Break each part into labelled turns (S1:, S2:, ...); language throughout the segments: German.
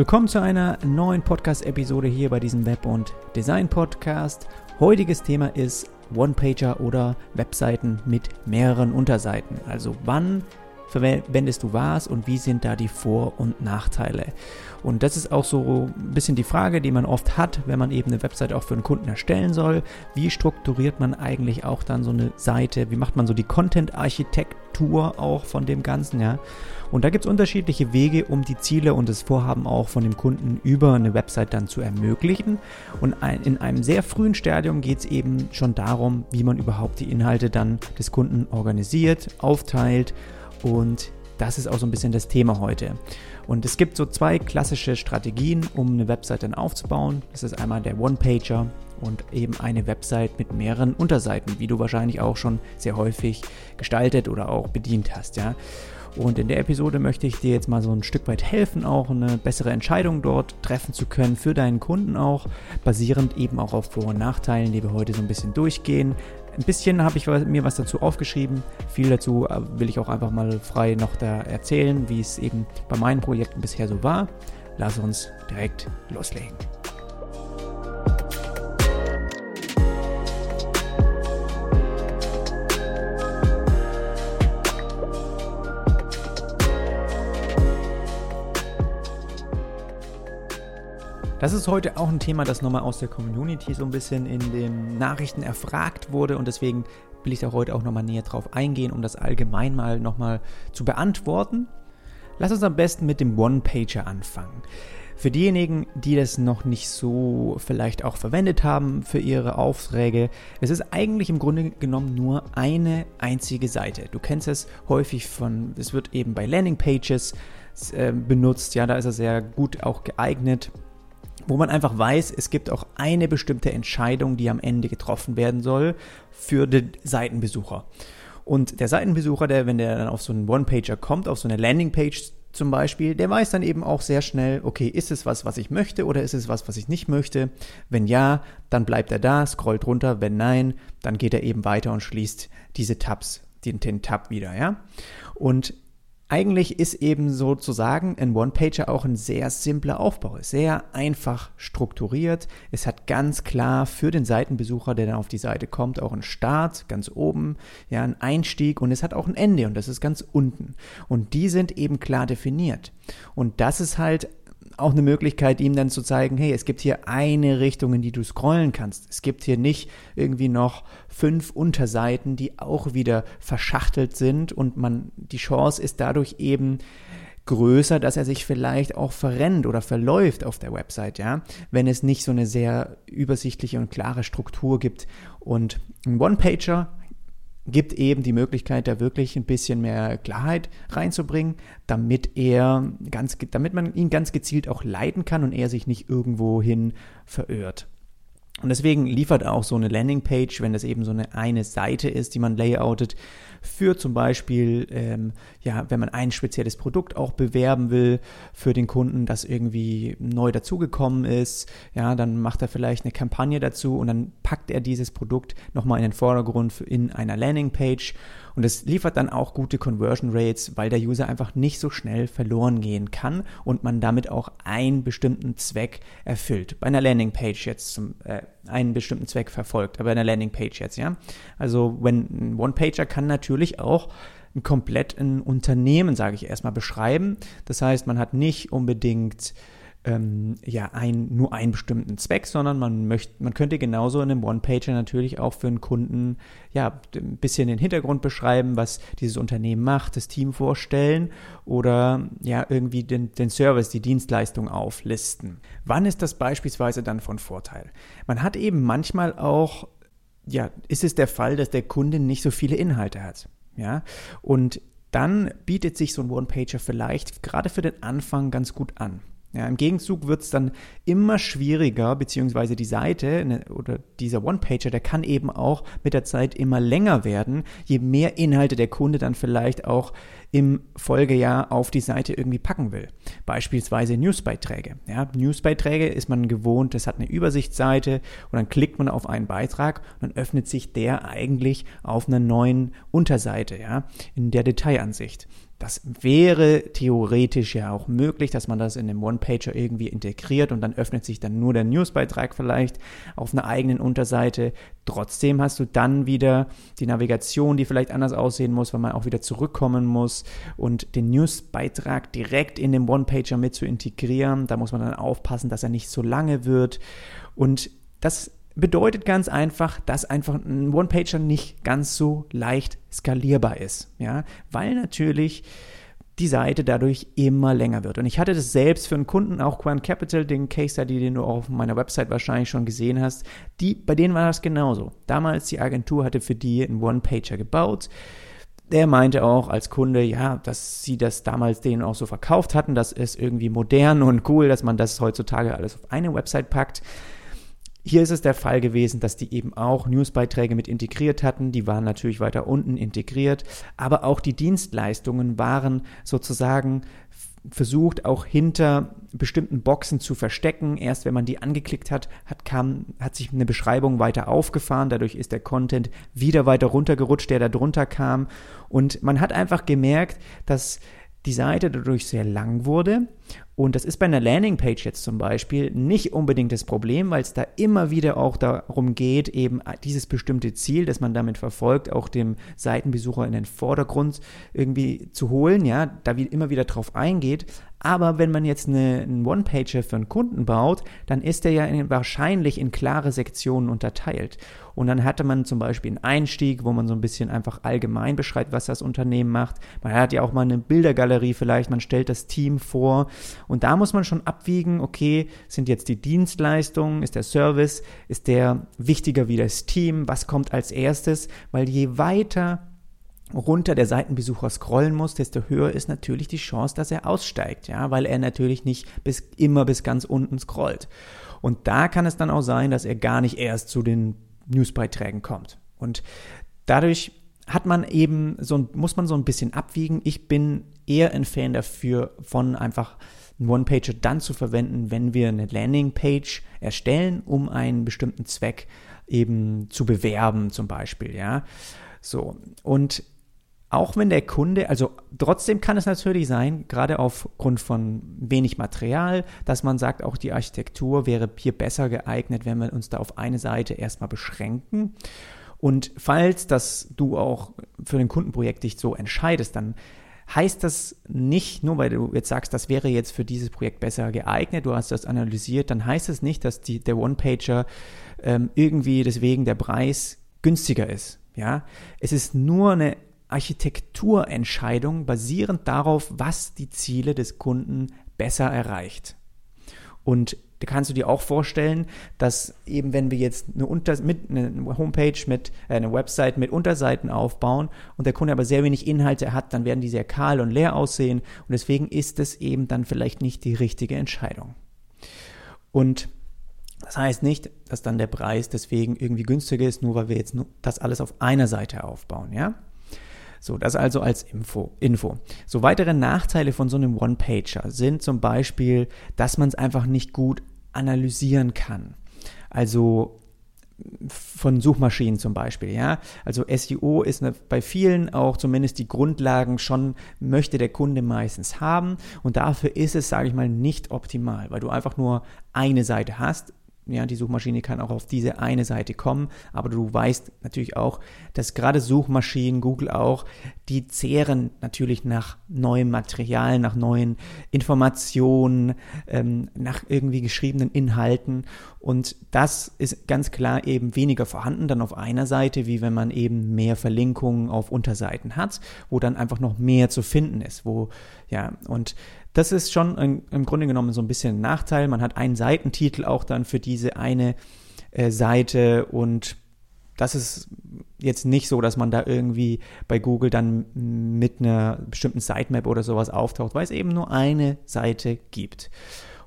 S1: Willkommen zu einer neuen Podcast-Episode hier bei diesem Web- und Design-Podcast. Heutiges Thema ist One-Pager oder Webseiten mit mehreren Unterseiten. Also wann verwendest du was und wie sind da die Vor- und Nachteile? Und das ist auch so ein bisschen die Frage, die man oft hat, wenn man eben eine Website auch für einen Kunden erstellen soll. Wie strukturiert man eigentlich auch dann so eine Seite? Wie macht man so die Content-Architektur auch von dem Ganzen, ja? Und da gibt es unterschiedliche Wege, um die Ziele und das Vorhaben auch von dem Kunden über eine Website dann zu ermöglichen. Und in einem sehr frühen Stadium geht es eben schon darum, wie man überhaupt die Inhalte dann des Kunden organisiert, aufteilt und das ist auch so ein bisschen das Thema heute. Und es gibt so zwei klassische Strategien, um eine Website dann aufzubauen. Das ist einmal der One-Pager und eben eine Website mit mehreren Unterseiten, wie du wahrscheinlich auch schon sehr häufig gestaltet oder auch bedient hast, ja. Und in der Episode möchte ich dir jetzt mal so ein Stück weit helfen, auch eine bessere Entscheidung dort treffen zu können für deinen Kunden auch, basierend eben auch auf Vor- und Nachteilen, die wir heute so ein bisschen durchgehen. Ein bisschen habe ich mir was dazu aufgeschrieben. Viel dazu äh, will ich auch einfach mal frei noch da erzählen, wie es eben bei meinen Projekten bisher so war. Lass uns direkt loslegen. Das ist heute auch ein Thema, das nochmal aus der Community so ein bisschen in den Nachrichten erfragt wurde und deswegen will ich da heute auch nochmal näher drauf eingehen, um das allgemein mal nochmal zu beantworten. Lass uns am besten mit dem One-Pager anfangen. Für diejenigen, die das noch nicht so vielleicht auch verwendet haben für ihre Aufträge, es ist eigentlich im Grunde genommen nur eine einzige Seite. Du kennst es häufig von, es wird eben bei Landing-Pages äh, benutzt, ja, da ist er sehr gut auch geeignet wo man einfach weiß, es gibt auch eine bestimmte Entscheidung, die am Ende getroffen werden soll für den Seitenbesucher. Und der Seitenbesucher, der, wenn der dann auf so einen One-Pager kommt, auf so eine Landing-Page zum Beispiel, der weiß dann eben auch sehr schnell, okay, ist es was, was ich möchte oder ist es was, was ich nicht möchte? Wenn ja, dann bleibt er da, scrollt runter. Wenn nein, dann geht er eben weiter und schließt diese Tabs, den, den Tab wieder, ja? Und eigentlich ist eben sozusagen ein One-Pager auch ein sehr simpler Aufbau, sehr einfach strukturiert. Es hat ganz klar für den Seitenbesucher, der dann auf die Seite kommt, auch einen Start ganz oben, ja, einen Einstieg und es hat auch ein Ende und das ist ganz unten. Und die sind eben klar definiert. Und das ist halt auch eine Möglichkeit, ihm dann zu zeigen, hey, es gibt hier eine Richtung, in die du scrollen kannst. Es gibt hier nicht irgendwie noch fünf Unterseiten, die auch wieder verschachtelt sind und man, die Chance ist dadurch eben größer, dass er sich vielleicht auch verrennt oder verläuft auf der Website, ja, wenn es nicht so eine sehr übersichtliche und klare Struktur gibt. Und ein One-Pager gibt eben die Möglichkeit, da wirklich ein bisschen mehr Klarheit reinzubringen, damit er ganz, damit man ihn ganz gezielt auch leiten kann und er sich nicht irgendwohin verirrt. Und deswegen liefert auch so eine Landingpage, wenn das eben so eine eine Seite ist, die man layoutet, für zum Beispiel, ähm, ja, wenn man ein spezielles Produkt auch bewerben will für den Kunden, das irgendwie neu dazugekommen ist, ja, dann macht er vielleicht eine Kampagne dazu und dann packt er dieses Produkt nochmal in den Vordergrund in einer Landingpage und es liefert dann auch gute Conversion Rates, weil der User einfach nicht so schnell verloren gehen kann und man damit auch einen bestimmten Zweck erfüllt. Bei einer Landingpage jetzt zum, äh, einen bestimmten Zweck verfolgt, aber bei einer Landingpage jetzt, ja. Also wenn ein One-Pager kann natürlich auch komplett ein Unternehmen, sage ich erstmal, beschreiben. Das heißt, man hat nicht unbedingt ähm, ja ein, nur einen bestimmten Zweck, sondern man möchte, man könnte genauso in einem One-Pager natürlich auch für einen Kunden ja ein bisschen den Hintergrund beschreiben, was dieses Unternehmen macht, das Team vorstellen oder ja irgendwie den, den Service, die Dienstleistung auflisten. Wann ist das beispielsweise dann von Vorteil? Man hat eben manchmal auch ja, ist es der Fall, dass der Kunde nicht so viele Inhalte hat. Ja, und dann bietet sich so ein One-Pager vielleicht gerade für den Anfang ganz gut an. Ja, Im Gegenzug wird es dann immer schwieriger, beziehungsweise die Seite ne, oder dieser One-Pager, der kann eben auch mit der Zeit immer länger werden, je mehr Inhalte der Kunde dann vielleicht auch im Folgejahr auf die Seite irgendwie packen will. Beispielsweise Newsbeiträge. Ja, Newsbeiträge ist man gewohnt, das hat eine Übersichtsseite und dann klickt man auf einen Beitrag und dann öffnet sich der eigentlich auf einer neuen Unterseite, ja, in der Detailansicht. Das wäre theoretisch ja auch möglich, dass man das in dem One-Pager irgendwie integriert und dann öffnet sich dann nur der Newsbeitrag vielleicht auf einer eigenen Unterseite. Trotzdem hast du dann wieder die Navigation, die vielleicht anders aussehen muss, weil man auch wieder zurückkommen muss und den Newsbeitrag direkt in dem One-Pager mit zu integrieren. Da muss man dann aufpassen, dass er nicht so lange wird. Und das bedeutet ganz einfach, dass einfach ein One-Pager nicht ganz so leicht skalierbar ist, ja, weil natürlich die Seite dadurch immer länger wird. Und ich hatte das selbst für einen Kunden, auch Quant Capital, den Case Study, den du auch auf meiner Website wahrscheinlich schon gesehen hast, die, bei denen war das genauso. Damals die Agentur hatte für die einen One-Pager gebaut. Der meinte auch als Kunde, ja, dass sie das damals denen auch so verkauft hatten, das ist irgendwie modern und cool, dass man das heutzutage alles auf eine Website packt. Hier ist es der Fall gewesen, dass die eben auch Newsbeiträge mit integriert hatten. Die waren natürlich weiter unten integriert, aber auch die Dienstleistungen waren sozusagen versucht, auch hinter bestimmten Boxen zu verstecken. Erst wenn man die angeklickt hat, hat, kam, hat sich eine Beschreibung weiter aufgefahren. Dadurch ist der Content wieder weiter runtergerutscht, der da drunter kam. Und man hat einfach gemerkt, dass die Seite dadurch sehr lang wurde. Und das ist bei einer Landingpage jetzt zum Beispiel nicht unbedingt das Problem, weil es da immer wieder auch darum geht, eben dieses bestimmte Ziel, das man damit verfolgt, auch dem Seitenbesucher in den Vordergrund irgendwie zu holen, ja, da immer wieder drauf eingeht. Aber wenn man jetzt eine, einen One-Pager für einen Kunden baut, dann ist der ja in, wahrscheinlich in klare Sektionen unterteilt. Und dann hatte man zum Beispiel einen Einstieg, wo man so ein bisschen einfach allgemein beschreibt, was das Unternehmen macht. Man hat ja auch mal eine Bildergalerie vielleicht, man stellt das Team vor. Und da muss man schon abwiegen, okay, sind jetzt die Dienstleistungen, ist der Service, ist der wichtiger wie das Team, was kommt als erstes? Weil je weiter runter der Seitenbesucher scrollen muss, desto höher ist natürlich die Chance, dass er aussteigt, ja, weil er natürlich nicht bis, immer bis ganz unten scrollt. Und da kann es dann auch sein, dass er gar nicht erst zu den Newsbeiträgen kommt. Und dadurch hat man eben so, muss man so ein bisschen abwiegen. Ich bin eher ein Fan dafür, von einfach einen One-Pager dann zu verwenden, wenn wir eine Landing-Page erstellen, um einen bestimmten Zweck eben zu bewerben, zum Beispiel, ja. So. Und auch wenn der Kunde, also trotzdem kann es natürlich sein, gerade aufgrund von wenig Material, dass man sagt, auch die Architektur wäre hier besser geeignet, wenn wir uns da auf eine Seite erstmal beschränken. Und falls das du auch für ein Kundenprojekt dich so entscheidest, dann heißt das nicht, nur weil du jetzt sagst, das wäre jetzt für dieses Projekt besser geeignet, du hast das analysiert, dann heißt es das nicht, dass die, der One-Pager ähm, irgendwie deswegen der Preis günstiger ist. Ja, es ist nur eine Architekturentscheidung basierend darauf, was die Ziele des Kunden besser erreicht. Und da kannst du dir auch vorstellen, dass eben wenn wir jetzt eine, Unter mit, eine Homepage mit äh, eine Website mit Unterseiten aufbauen und der Kunde aber sehr wenig Inhalte hat, dann werden die sehr kahl und leer aussehen und deswegen ist es eben dann vielleicht nicht die richtige Entscheidung. Und das heißt nicht, dass dann der Preis deswegen irgendwie günstiger ist, nur weil wir jetzt das alles auf einer Seite aufbauen, ja? So, das also als Info. Info. So, weitere Nachteile von so einem One-Pager sind zum Beispiel, dass man es einfach nicht gut analysieren kann. Also von Suchmaschinen zum Beispiel, ja. Also SEO ist eine, bei vielen auch zumindest die Grundlagen schon möchte der Kunde meistens haben und dafür ist es, sage ich mal, nicht optimal, weil du einfach nur eine Seite hast ja, die Suchmaschine kann auch auf diese eine Seite kommen, aber du weißt natürlich auch, dass gerade Suchmaschinen, Google auch, die zehren natürlich nach neuem Material, nach neuen Informationen, ähm, nach irgendwie geschriebenen Inhalten. Und das ist ganz klar eben weniger vorhanden dann auf einer Seite, wie wenn man eben mehr Verlinkungen auf Unterseiten hat, wo dann einfach noch mehr zu finden ist, wo ja und das ist schon ein, im Grunde genommen so ein bisschen ein Nachteil. Man hat einen Seitentitel auch dann für diese eine äh, Seite und das ist jetzt nicht so, dass man da irgendwie bei Google dann mit einer bestimmten Sitemap oder sowas auftaucht, weil es eben nur eine Seite gibt.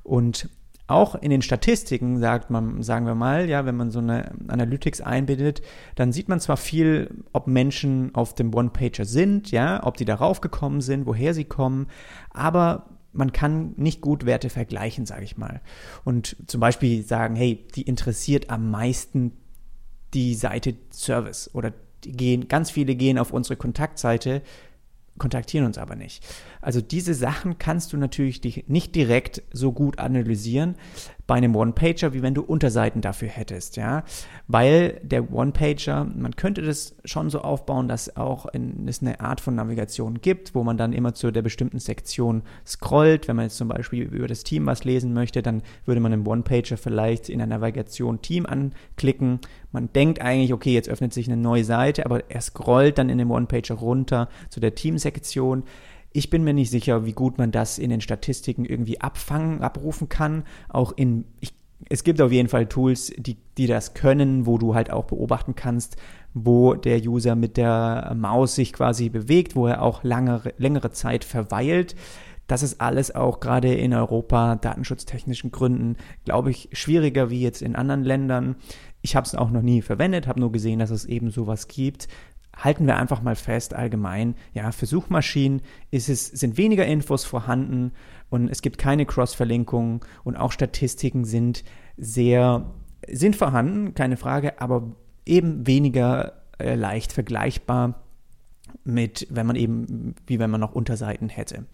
S1: Und auch in den Statistiken sagt man, sagen wir mal, ja, wenn man so eine Analytics einbindet, dann sieht man zwar viel, ob Menschen auf dem One-Pager sind, ja, ob die darauf gekommen sind, woher sie kommen, aber man kann nicht gut Werte vergleichen, sage ich mal. Und zum Beispiel sagen, hey, die interessiert am meisten die Seite Service oder gehen, ganz viele gehen auf unsere Kontaktseite, kontaktieren uns aber nicht. Also diese Sachen kannst du natürlich nicht direkt so gut analysieren bei einem One-Pager, wie wenn du Unterseiten dafür hättest, ja, weil der One-Pager, man könnte das schon so aufbauen, dass auch in, es eine Art von Navigation gibt, wo man dann immer zu der bestimmten Sektion scrollt. Wenn man jetzt zum Beispiel über das Team was lesen möchte, dann würde man im One-Pager vielleicht in der Navigation Team anklicken. Man denkt eigentlich, okay, jetzt öffnet sich eine neue Seite, aber er scrollt dann in dem One-Pager runter zu der Team-Sektion. Ich bin mir nicht sicher, wie gut man das in den Statistiken irgendwie abfangen, abrufen kann. Auch in, ich, es gibt auf jeden Fall Tools, die, die das können, wo du halt auch beobachten kannst, wo der User mit der Maus sich quasi bewegt, wo er auch langere, längere Zeit verweilt. Das ist alles auch gerade in Europa datenschutztechnischen Gründen, glaube ich, schwieriger wie jetzt in anderen Ländern. Ich habe es auch noch nie verwendet, habe nur gesehen, dass es eben sowas gibt halten wir einfach mal fest allgemein, ja, für Suchmaschinen ist es, sind weniger Infos vorhanden und es gibt keine Cross-Verlinkungen und auch Statistiken sind sehr, sind vorhanden, keine Frage, aber eben weniger äh, leicht vergleichbar mit, wenn man eben, wie wenn man noch Unterseiten hätte.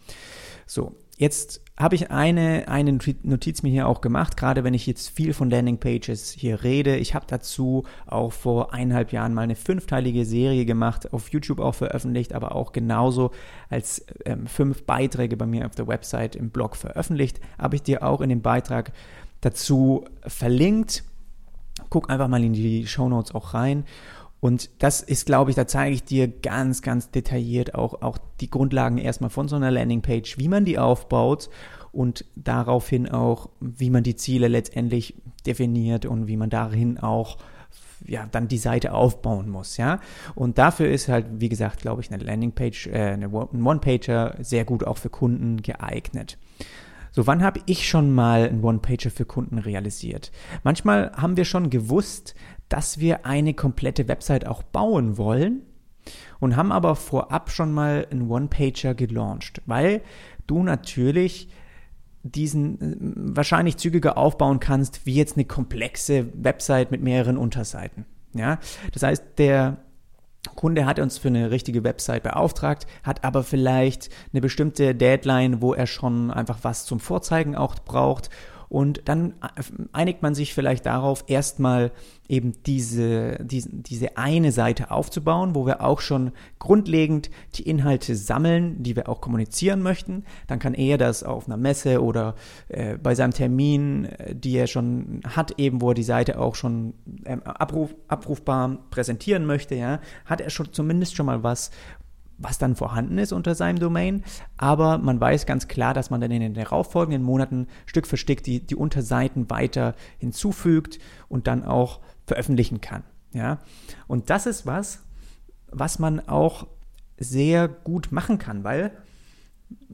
S1: So, Jetzt habe ich eine, eine Notiz mir hier auch gemacht, gerade wenn ich jetzt viel von Landingpages hier rede. Ich habe dazu auch vor eineinhalb Jahren mal eine fünfteilige Serie gemacht, auf YouTube auch veröffentlicht, aber auch genauso als ähm, fünf Beiträge bei mir auf der Website im Blog veröffentlicht. Habe ich dir auch in dem Beitrag dazu verlinkt. Guck einfach mal in die Show Notes auch rein. Und das ist, glaube ich, da zeige ich dir ganz, ganz detailliert auch, auch die Grundlagen erstmal von so einer Landingpage, wie man die aufbaut und daraufhin auch, wie man die Ziele letztendlich definiert und wie man darin auch ja, dann die Seite aufbauen muss, ja. Und dafür ist halt, wie gesagt, glaube ich, eine Landingpage, äh, eine One-Pager sehr gut auch für Kunden geeignet. So, wann habe ich schon mal einen One-Pager für Kunden realisiert? Manchmal haben wir schon gewusst, dass wir eine komplette Website auch bauen wollen und haben aber vorab schon mal einen One-Pager gelauncht, weil du natürlich diesen äh, wahrscheinlich zügiger aufbauen kannst, wie jetzt eine komplexe Website mit mehreren Unterseiten. Ja, das heißt, der Kunde hat uns für eine richtige Website beauftragt, hat aber vielleicht eine bestimmte Deadline, wo er schon einfach was zum Vorzeigen auch braucht und dann einigt man sich vielleicht darauf, erstmal eben diese, diese, diese eine Seite aufzubauen, wo wir auch schon grundlegend die Inhalte sammeln, die wir auch kommunizieren möchten. Dann kann er das auf einer Messe oder äh, bei seinem Termin, äh, die er schon hat, eben wo er die Seite auch schon ähm, abruf, abrufbar präsentieren möchte, ja, hat er schon zumindest schon mal was, was dann vorhanden ist unter seinem Domain. Aber man weiß ganz klar, dass man dann in den darauffolgenden Monaten Stück für Stück die, die Unterseiten weiter hinzufügt und dann auch veröffentlichen kann. Ja? Und das ist was, was man auch sehr gut machen kann, weil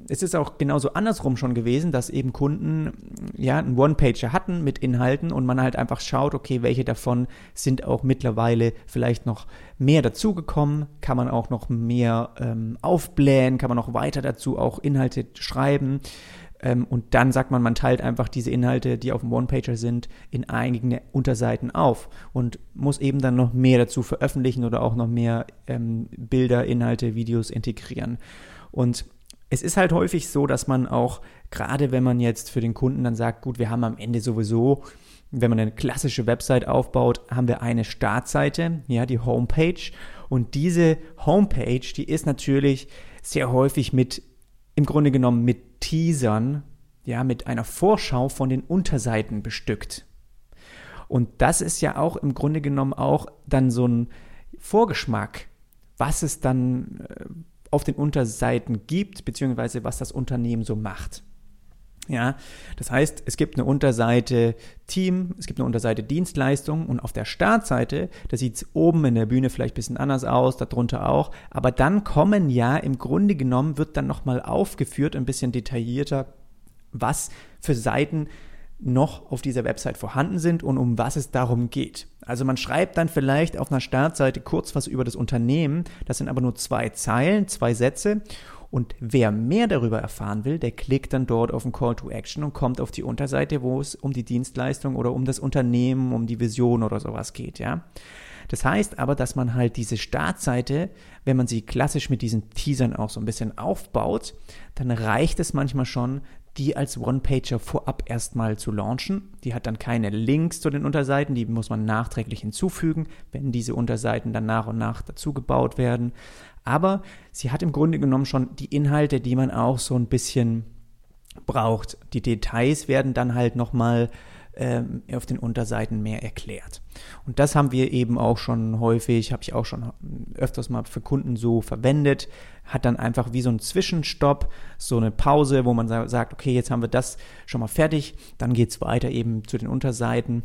S1: es ist auch genauso andersrum schon gewesen, dass eben Kunden ja einen One-Pager hatten mit Inhalten und man halt einfach schaut, okay, welche davon sind auch mittlerweile vielleicht noch mehr dazugekommen, kann man auch noch mehr ähm, aufblähen, kann man noch weiter dazu auch Inhalte schreiben. Ähm, und dann sagt man, man teilt einfach diese Inhalte, die auf dem One-Pager sind, in eigene Unterseiten auf und muss eben dann noch mehr dazu veröffentlichen oder auch noch mehr ähm, Bilder, Inhalte, Videos integrieren. Und es ist halt häufig so, dass man auch, gerade wenn man jetzt für den Kunden dann sagt, gut, wir haben am Ende sowieso, wenn man eine klassische Website aufbaut, haben wir eine Startseite, ja, die Homepage. Und diese Homepage, die ist natürlich sehr häufig mit, im Grunde genommen mit Teasern, ja, mit einer Vorschau von den Unterseiten bestückt. Und das ist ja auch im Grunde genommen auch dann so ein Vorgeschmack, was es dann äh, auf den Unterseiten gibt, beziehungsweise was das Unternehmen so macht. Ja, das heißt, es gibt eine Unterseite Team, es gibt eine Unterseite Dienstleistung und auf der Startseite, da sieht es oben in der Bühne vielleicht ein bisschen anders aus, darunter auch, aber dann kommen ja im Grunde genommen, wird dann nochmal aufgeführt, ein bisschen detaillierter, was für Seiten noch auf dieser Website vorhanden sind und um was es darum geht. Also man schreibt dann vielleicht auf einer Startseite kurz was über das Unternehmen, das sind aber nur zwei Zeilen, zwei Sätze und wer mehr darüber erfahren will, der klickt dann dort auf den Call to Action und kommt auf die Unterseite, wo es um die Dienstleistung oder um das Unternehmen, um die Vision oder sowas geht, ja. Das heißt aber, dass man halt diese Startseite, wenn man sie klassisch mit diesen Teasern auch so ein bisschen aufbaut, dann reicht es manchmal schon, die als One-Pager vorab erstmal zu launchen. Die hat dann keine Links zu den Unterseiten, die muss man nachträglich hinzufügen, wenn diese Unterseiten dann nach und nach dazu gebaut werden. Aber sie hat im Grunde genommen schon die Inhalte, die man auch so ein bisschen braucht. Die Details werden dann halt nochmal ähm, auf den Unterseiten mehr erklärt. Und das haben wir eben auch schon häufig, habe ich auch schon öfters mal für Kunden so verwendet, hat dann einfach wie so ein Zwischenstopp, so eine Pause, wo man sagt, okay, jetzt haben wir das schon mal fertig, dann geht es weiter eben zu den Unterseiten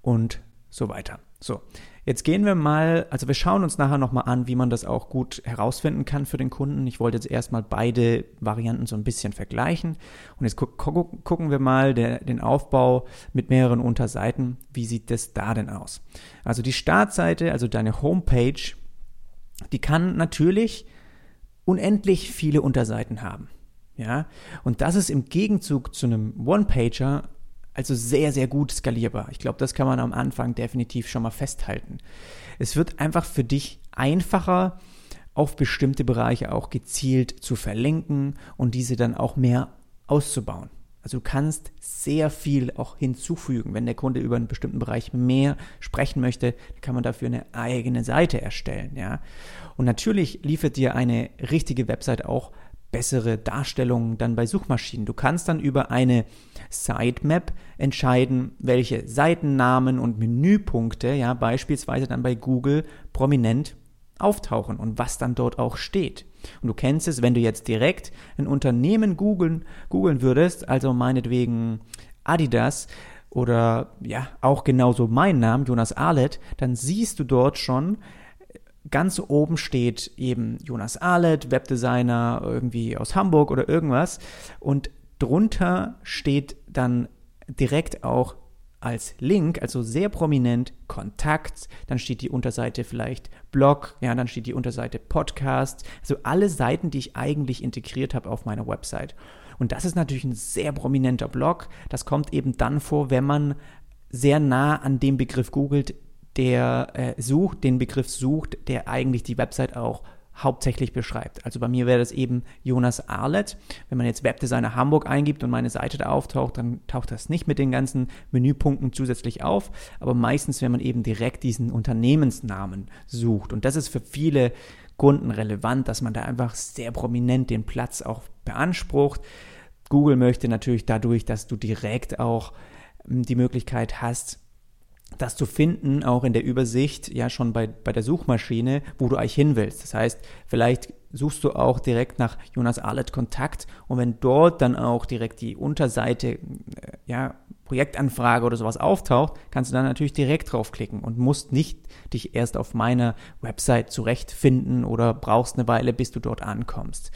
S1: und so weiter. So, Jetzt gehen wir mal, also wir schauen uns nachher nochmal an, wie man das auch gut herausfinden kann für den Kunden. Ich wollte jetzt erstmal beide Varianten so ein bisschen vergleichen. Und jetzt gu gu gucken wir mal der, den Aufbau mit mehreren Unterseiten. Wie sieht das da denn aus? Also die Startseite, also deine Homepage, die kann natürlich unendlich viele Unterseiten haben. Ja, und das ist im Gegenzug zu einem One-Pager also sehr, sehr gut skalierbar. Ich glaube, das kann man am Anfang definitiv schon mal festhalten. Es wird einfach für dich einfacher, auf bestimmte Bereiche auch gezielt zu verlinken und diese dann auch mehr auszubauen. Also du kannst sehr viel auch hinzufügen. Wenn der Kunde über einen bestimmten Bereich mehr sprechen möchte, kann man dafür eine eigene Seite erstellen, ja. Und natürlich liefert dir eine richtige Website auch bessere Darstellungen dann bei Suchmaschinen. Du kannst dann über eine Sitemap entscheiden, welche Seitennamen und Menüpunkte, ja, beispielsweise dann bei Google prominent auftauchen und was dann dort auch steht. Und du kennst es, wenn du jetzt direkt ein Unternehmen googeln, googeln würdest, also meinetwegen Adidas oder ja, auch genauso mein Name, Jonas Arlet, dann siehst du dort schon, ganz oben steht eben Jonas Ahlet, Webdesigner irgendwie aus Hamburg oder irgendwas. Und drunter steht dann direkt auch als Link, also sehr prominent Kontakt, dann steht die Unterseite vielleicht Blog, ja, dann steht die Unterseite Podcast, also alle Seiten, die ich eigentlich integriert habe auf meiner Website. Und das ist natürlich ein sehr prominenter Blog. Das kommt eben dann vor, wenn man sehr nah an dem Begriff googelt, der äh, sucht, den Begriff sucht, der eigentlich die Website auch hauptsächlich beschreibt. Also bei mir wäre das eben Jonas Arlet. Wenn man jetzt Webdesigner Hamburg eingibt und meine Seite da auftaucht, dann taucht das nicht mit den ganzen Menüpunkten zusätzlich auf, aber meistens, wenn man eben direkt diesen Unternehmensnamen sucht. Und das ist für viele Kunden relevant, dass man da einfach sehr prominent den Platz auch beansprucht. Google möchte natürlich dadurch, dass du direkt auch hm, die Möglichkeit hast, das zu finden, auch in der Übersicht, ja schon bei, bei der Suchmaschine, wo du eigentlich hin willst. Das heißt, vielleicht suchst du auch direkt nach Jonas Arlet Kontakt und wenn dort dann auch direkt die Unterseite, äh, ja, Projektanfrage oder sowas auftaucht, kannst du dann natürlich direkt draufklicken und musst nicht dich erst auf meiner Website zurechtfinden oder brauchst eine Weile, bis du dort ankommst.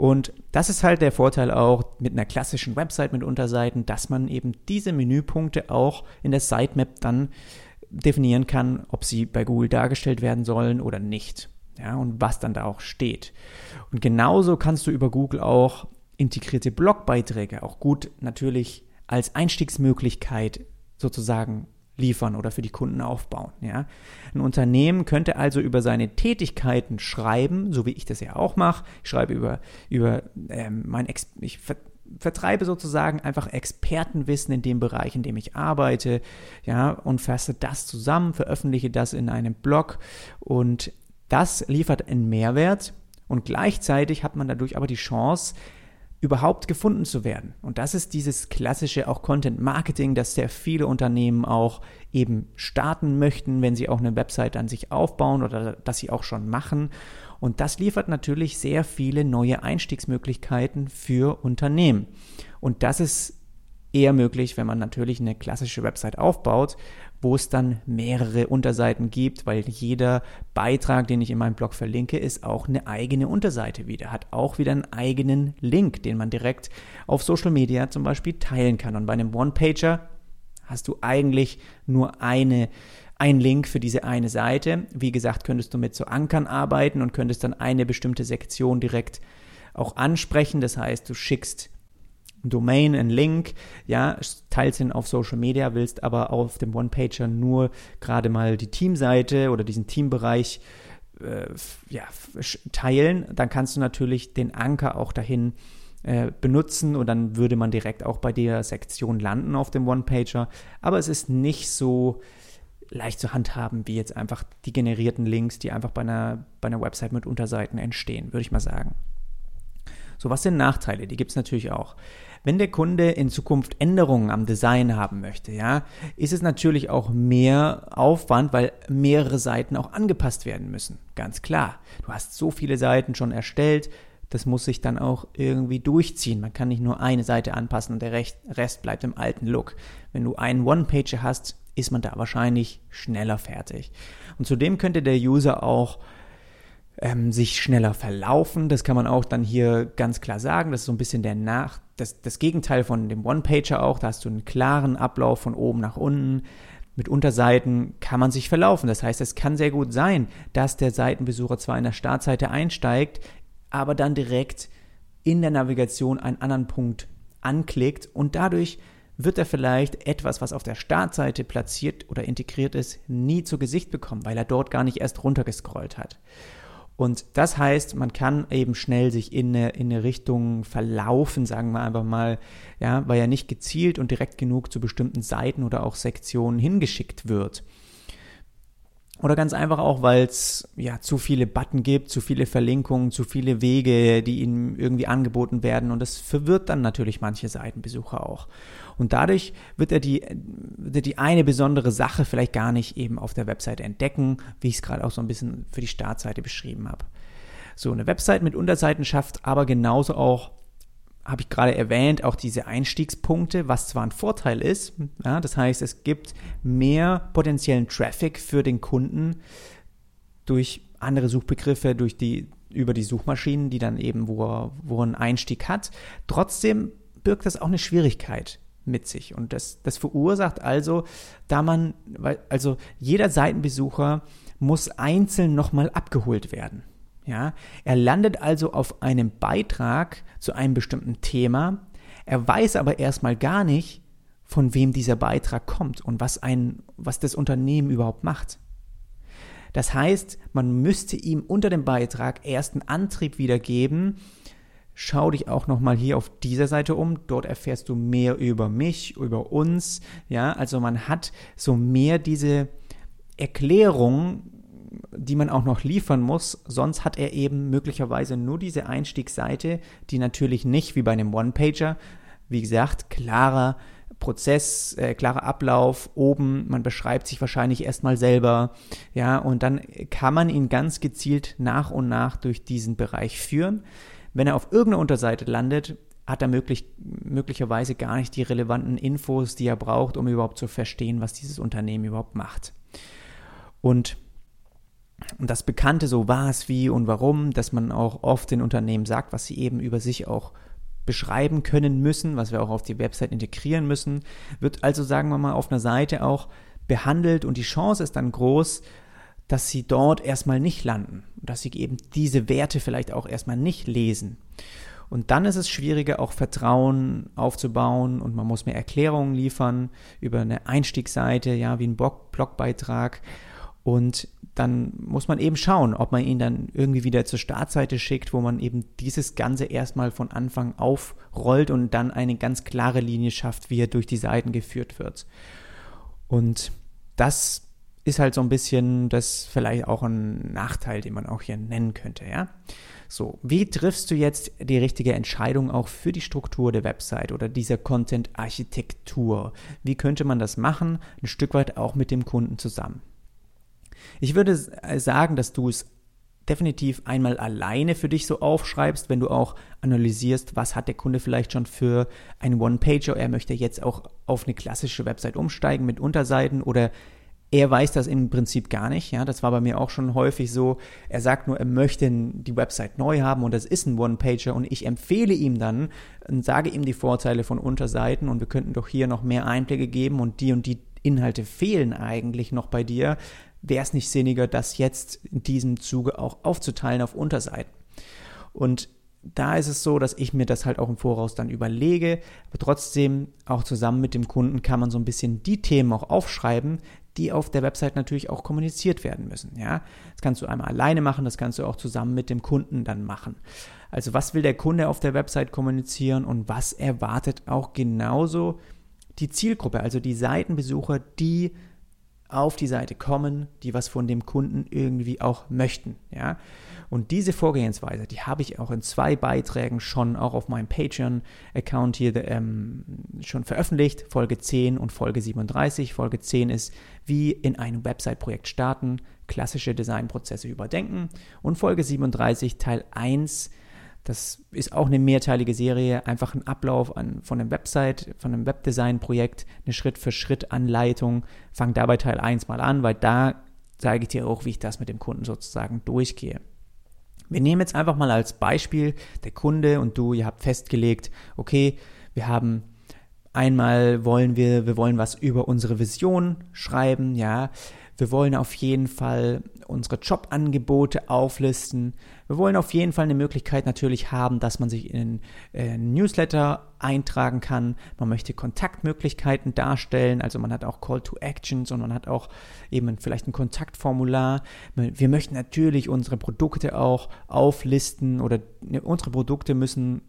S1: Und das ist halt der Vorteil auch mit einer klassischen Website mit Unterseiten, dass man eben diese Menüpunkte auch in der Sitemap dann definieren kann, ob sie bei Google dargestellt werden sollen oder nicht. Ja, und was dann da auch steht. Und genauso kannst du über Google auch integrierte Blogbeiträge auch gut natürlich als Einstiegsmöglichkeit sozusagen liefern oder für die Kunden aufbauen. Ja? Ein Unternehmen könnte also über seine Tätigkeiten schreiben, so wie ich das ja auch mache. Ich schreibe über, über ähm, mein Ex ich ver vertreibe sozusagen einfach Expertenwissen in dem Bereich, in dem ich arbeite, ja, und fasse das zusammen, veröffentliche das in einem Blog und das liefert einen Mehrwert und gleichzeitig hat man dadurch aber die Chance, überhaupt gefunden zu werden. Und das ist dieses klassische auch Content Marketing, das sehr viele Unternehmen auch eben starten möchten, wenn sie auch eine Website an sich aufbauen oder das sie auch schon machen. Und das liefert natürlich sehr viele neue Einstiegsmöglichkeiten für Unternehmen. Und das ist eher möglich, wenn man natürlich eine klassische Website aufbaut, wo es dann mehrere Unterseiten gibt, weil jeder Beitrag, den ich in meinem Blog verlinke, ist auch eine eigene Unterseite wieder, hat auch wieder einen eigenen Link, den man direkt auf Social Media zum Beispiel teilen kann. Und bei einem One-Pager hast du eigentlich nur eine ein Link für diese eine Seite. Wie gesagt, könntest du mit so Ankern arbeiten und könntest dann eine bestimmte Sektion direkt auch ansprechen. Das heißt, du schickst Domain, einen Link, ja, teilst ihn auf Social Media, willst aber auf dem One-Pager nur gerade mal die Teamseite oder diesen Teambereich äh, ja, teilen, dann kannst du natürlich den Anker auch dahin äh, benutzen und dann würde man direkt auch bei der Sektion landen auf dem One-Pager. Aber es ist nicht so leicht zu handhaben wie jetzt einfach die generierten Links, die einfach bei einer, bei einer Website mit Unterseiten entstehen, würde ich mal sagen. So, was sind Nachteile? Die gibt es natürlich auch. Wenn der Kunde in Zukunft Änderungen am Design haben möchte, ja, ist es natürlich auch mehr Aufwand, weil mehrere Seiten auch angepasst werden müssen. Ganz klar. Du hast so viele Seiten schon erstellt, das muss sich dann auch irgendwie durchziehen. Man kann nicht nur eine Seite anpassen und der Rest bleibt im alten Look. Wenn du einen One-Pager hast, ist man da wahrscheinlich schneller fertig. Und zudem könnte der User auch ähm, sich schneller verlaufen. Das kann man auch dann hier ganz klar sagen. Das ist so ein bisschen der Nach das, das Gegenteil von dem One-Pager auch. Da hast du einen klaren Ablauf von oben nach unten. Mit Unterseiten kann man sich verlaufen. Das heißt, es kann sehr gut sein, dass der Seitenbesucher zwar in der Startseite einsteigt, aber dann direkt in der Navigation einen anderen Punkt anklickt und dadurch wird er vielleicht etwas, was auf der Startseite platziert oder integriert ist, nie zu Gesicht bekommen, weil er dort gar nicht erst runtergescrollt hat. Und das heißt, man kann eben schnell sich in eine, in eine Richtung verlaufen, sagen wir einfach mal, ja, weil er nicht gezielt und direkt genug zu bestimmten Seiten oder auch Sektionen hingeschickt wird. Oder ganz einfach auch, weil es ja zu viele Button gibt, zu viele Verlinkungen, zu viele Wege, die ihnen irgendwie angeboten werden und das verwirrt dann natürlich manche Seitenbesucher auch. Und dadurch wird er die, wird er die eine besondere Sache vielleicht gar nicht eben auf der Webseite entdecken, wie ich es gerade auch so ein bisschen für die Startseite beschrieben habe. So, eine Website mit Unterseiten schafft aber genauso auch habe ich gerade erwähnt, auch diese Einstiegspunkte, was zwar ein Vorteil ist, ja, das heißt, es gibt mehr potenziellen Traffic für den Kunden durch andere Suchbegriffe, durch die, über die Suchmaschinen, die dann eben, wo er, wo er einen Einstieg hat. Trotzdem birgt das auch eine Schwierigkeit mit sich. Und das, das verursacht also, da man, also jeder Seitenbesucher muss einzeln nochmal abgeholt werden. Ja, er landet also auf einem Beitrag zu einem bestimmten Thema. Er weiß aber erstmal gar nicht, von wem dieser Beitrag kommt und was ein, was das Unternehmen überhaupt macht. Das heißt, man müsste ihm unter dem Beitrag erst einen Antrieb wiedergeben. Schau dich auch nochmal hier auf dieser Seite um. Dort erfährst du mehr über mich, über uns. Ja, also man hat so mehr diese Erklärung die man auch noch liefern muss. Sonst hat er eben möglicherweise nur diese Einstiegsseite, die natürlich nicht wie bei einem One-Pager, wie gesagt, klarer Prozess, äh, klarer Ablauf oben, man beschreibt sich wahrscheinlich erstmal selber, ja, und dann kann man ihn ganz gezielt nach und nach durch diesen Bereich führen. Wenn er auf irgendeiner Unterseite landet, hat er möglich, möglicherweise gar nicht die relevanten Infos, die er braucht, um überhaupt zu verstehen, was dieses Unternehmen überhaupt macht. Und und das Bekannte, so was, wie und warum, dass man auch oft den Unternehmen sagt, was sie eben über sich auch beschreiben können müssen, was wir auch auf die Website integrieren müssen, wird also, sagen wir mal, auf einer Seite auch behandelt und die Chance ist dann groß, dass sie dort erstmal nicht landen, dass sie eben diese Werte vielleicht auch erstmal nicht lesen. Und dann ist es schwieriger, auch Vertrauen aufzubauen und man muss mehr Erklärungen liefern über eine Einstiegsseite, ja, wie ein Blog Blogbeitrag. Und dann muss man eben schauen, ob man ihn dann irgendwie wieder zur Startseite schickt, wo man eben dieses Ganze erstmal von Anfang aufrollt und dann eine ganz klare Linie schafft, wie er durch die Seiten geführt wird. Und das ist halt so ein bisschen das vielleicht auch ein Nachteil, den man auch hier nennen könnte, ja. So, wie triffst du jetzt die richtige Entscheidung auch für die Struktur der Website oder dieser Content-Architektur? Wie könnte man das machen? Ein Stück weit auch mit dem Kunden zusammen. Ich würde äh, sagen, dass du es definitiv einmal alleine für dich so aufschreibst, wenn du auch analysierst, was hat der Kunde vielleicht schon für einen One-Pager, er möchte jetzt auch auf eine klassische Website umsteigen mit Unterseiten oder er weiß das im Prinzip gar nicht, ja, das war bei mir auch schon häufig so. Er sagt nur, er möchte die Website neu haben und das ist ein One-Pager und ich empfehle ihm dann und sage ihm die Vorteile von Unterseiten und wir könnten doch hier noch mehr Einblicke geben und die und die Inhalte fehlen eigentlich noch bei dir wäre es nicht sinniger, das jetzt in diesem Zuge auch aufzuteilen auf Unterseiten. Und da ist es so, dass ich mir das halt auch im Voraus dann überlege, aber trotzdem auch zusammen mit dem Kunden kann man so ein bisschen die Themen auch aufschreiben, die auf der Website natürlich auch kommuniziert werden müssen. Ja, das kannst du einmal alleine machen, das kannst du auch zusammen mit dem Kunden dann machen. Also was will der Kunde auf der Website kommunizieren und was erwartet auch genauso die Zielgruppe, also die Seitenbesucher, die auf die Seite kommen, die was von dem Kunden irgendwie auch möchten. Ja? Und diese Vorgehensweise, die habe ich auch in zwei Beiträgen schon auch auf meinem Patreon-Account hier ähm, schon veröffentlicht, Folge 10 und Folge 37. Folge 10 ist, wie in einem Website-Projekt starten, klassische Designprozesse überdenken und Folge 37, Teil 1, das ist auch eine mehrteilige Serie, einfach ein Ablauf an, von einem Website, von einem Webdesign-Projekt, eine Schritt-für-Schritt-Anleitung. Fang dabei Teil 1 mal an, weil da zeige ich dir auch, wie ich das mit dem Kunden sozusagen durchgehe. Wir nehmen jetzt einfach mal als Beispiel, der Kunde und du, ihr habt festgelegt, okay, wir haben einmal wollen wir, wir wollen was über unsere Vision schreiben, ja. Wir wollen auf jeden Fall unsere Jobangebote auflisten. Wir wollen auf jeden Fall eine Möglichkeit natürlich haben, dass man sich in äh, Newsletter eintragen kann. Man möchte Kontaktmöglichkeiten darstellen, also man hat auch Call to Actions und man hat auch eben vielleicht ein Kontaktformular. Wir möchten natürlich unsere Produkte auch auflisten oder ne, unsere Produkte müssen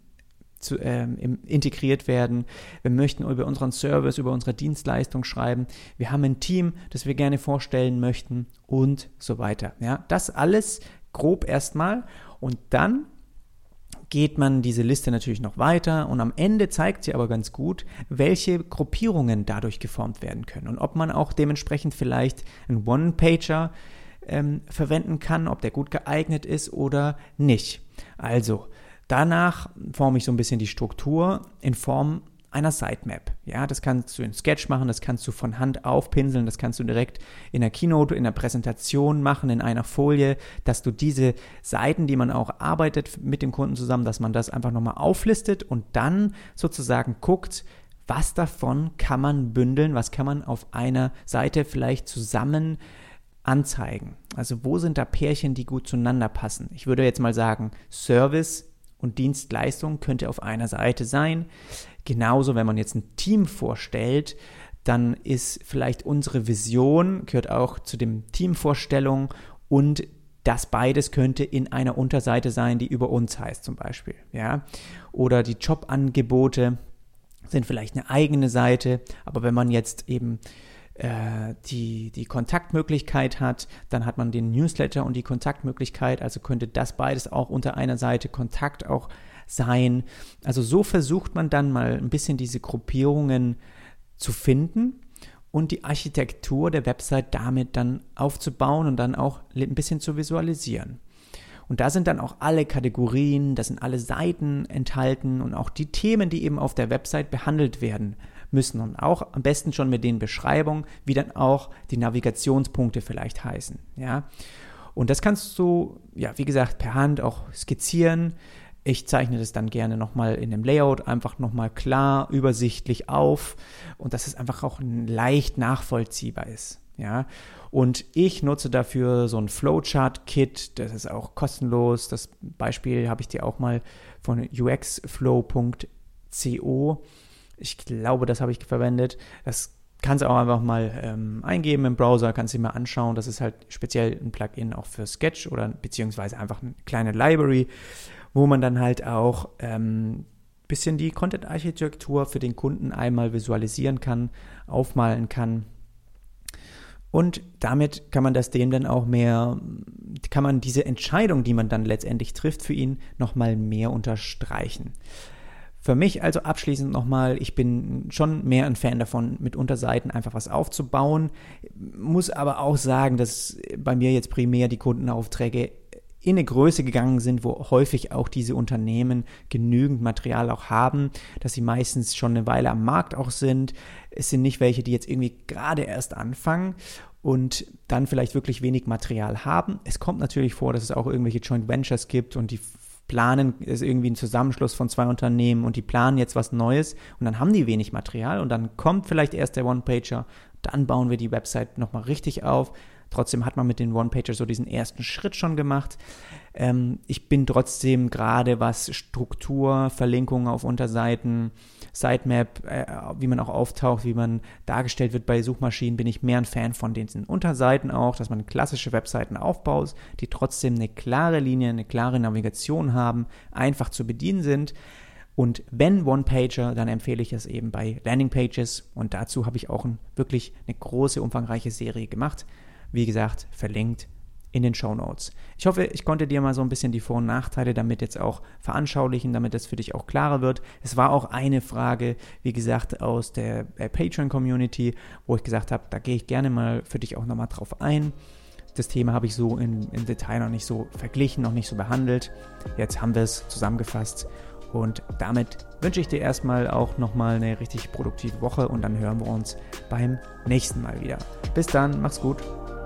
S1: zu, ähm, integriert werden. Wir möchten über unseren Service, über unsere Dienstleistung schreiben. Wir haben ein Team, das wir gerne vorstellen möchten und so weiter. Ja, das alles grob erstmal und dann geht man diese Liste natürlich noch weiter und am Ende zeigt sie aber ganz gut, welche Gruppierungen dadurch geformt werden können und ob man auch dementsprechend vielleicht einen One-Pager ähm, verwenden kann, ob der gut geeignet ist oder nicht. Also, Danach forme ich so ein bisschen die Struktur in Form einer Sitemap. Ja, das kannst du in Sketch machen, das kannst du von Hand aufpinseln, das kannst du direkt in der Keynote, in der Präsentation machen, in einer Folie, dass du diese Seiten, die man auch arbeitet mit dem Kunden zusammen, dass man das einfach nochmal auflistet und dann sozusagen guckt, was davon kann man bündeln, was kann man auf einer Seite vielleicht zusammen anzeigen. Also wo sind da Pärchen, die gut zueinander passen? Ich würde jetzt mal sagen, Service und Dienstleistung könnte auf einer Seite sein. Genauso, wenn man jetzt ein Team vorstellt, dann ist vielleicht unsere Vision, gehört auch zu dem Teamvorstellung und das beides könnte in einer Unterseite sein, die über uns heißt zum Beispiel. Ja? Oder die Jobangebote sind vielleicht eine eigene Seite, aber wenn man jetzt eben äh, die, die Kontaktmöglichkeit hat, dann hat man den Newsletter und die Kontaktmöglichkeit, also könnte das beides auch unter einer Seite Kontakt auch sein. Also so versucht man dann mal ein bisschen diese Gruppierungen zu finden und die Architektur der Website damit dann aufzubauen und dann auch ein bisschen zu visualisieren. Und da sind dann auch alle Kategorien, da sind alle Seiten enthalten und auch die Themen, die eben auf der Website behandelt werden müssen. Und auch am besten schon mit den Beschreibungen, wie dann auch die Navigationspunkte vielleicht heißen. Ja. Und das kannst du, ja, wie gesagt, per Hand auch skizzieren. Ich zeichne das dann gerne nochmal in dem Layout einfach nochmal klar, übersichtlich auf und dass es einfach auch leicht nachvollziehbar ist. Ja, und ich nutze dafür so ein Flowchart-Kit, das ist auch kostenlos. Das Beispiel habe ich dir auch mal von uxflow.co ich glaube, das habe ich verwendet. Das kannst du auch einfach mal ähm, eingeben im Browser, kannst du dir mal anschauen. Das ist halt speziell ein Plugin auch für Sketch oder beziehungsweise einfach eine kleine Library, wo man dann halt auch ähm, bisschen die Content-Architektur für den Kunden einmal visualisieren kann, aufmalen kann. Und damit kann man das dem dann auch mehr, kann man diese Entscheidung, die man dann letztendlich trifft für ihn, nochmal mehr unterstreichen. Für mich also abschließend nochmal, ich bin schon mehr ein Fan davon, mit Unterseiten einfach was aufzubauen, muss aber auch sagen, dass bei mir jetzt primär die Kundenaufträge in eine Größe gegangen sind, wo häufig auch diese Unternehmen genügend Material auch haben, dass sie meistens schon eine Weile am Markt auch sind. Es sind nicht welche, die jetzt irgendwie gerade erst anfangen und dann vielleicht wirklich wenig Material haben. Es kommt natürlich vor, dass es auch irgendwelche Joint Ventures gibt und die planen, ist irgendwie ein Zusammenschluss von zwei Unternehmen und die planen jetzt was Neues und dann haben die wenig Material und dann kommt vielleicht erst der One-Pager, dann bauen wir die Website nochmal richtig auf, Trotzdem hat man mit den One-Pager so diesen ersten Schritt schon gemacht. Ähm, ich bin trotzdem gerade was Struktur, Verlinkungen auf Unterseiten, Sitemap, äh, wie man auch auftaucht, wie man dargestellt wird bei Suchmaschinen, bin ich mehr ein Fan von diesen Unterseiten auch, dass man klassische Webseiten aufbaut, die trotzdem eine klare Linie, eine klare Navigation haben, einfach zu bedienen sind. Und wenn One-Pager, dann empfehle ich es eben bei Landing-Pages. Und dazu habe ich auch ein, wirklich eine große, umfangreiche Serie gemacht. Wie gesagt, verlinkt in den Show Notes. Ich hoffe, ich konnte dir mal so ein bisschen die Vor- und Nachteile damit jetzt auch veranschaulichen, damit es für dich auch klarer wird. Es war auch eine Frage, wie gesagt, aus der Patreon-Community, wo ich gesagt habe, da gehe ich gerne mal für dich auch nochmal drauf ein. Das Thema habe ich so im Detail noch nicht so verglichen, noch nicht so behandelt. Jetzt haben wir es zusammengefasst und damit wünsche ich dir erstmal auch nochmal eine richtig produktive Woche und dann hören wir uns beim nächsten Mal wieder. Bis dann, mach's gut.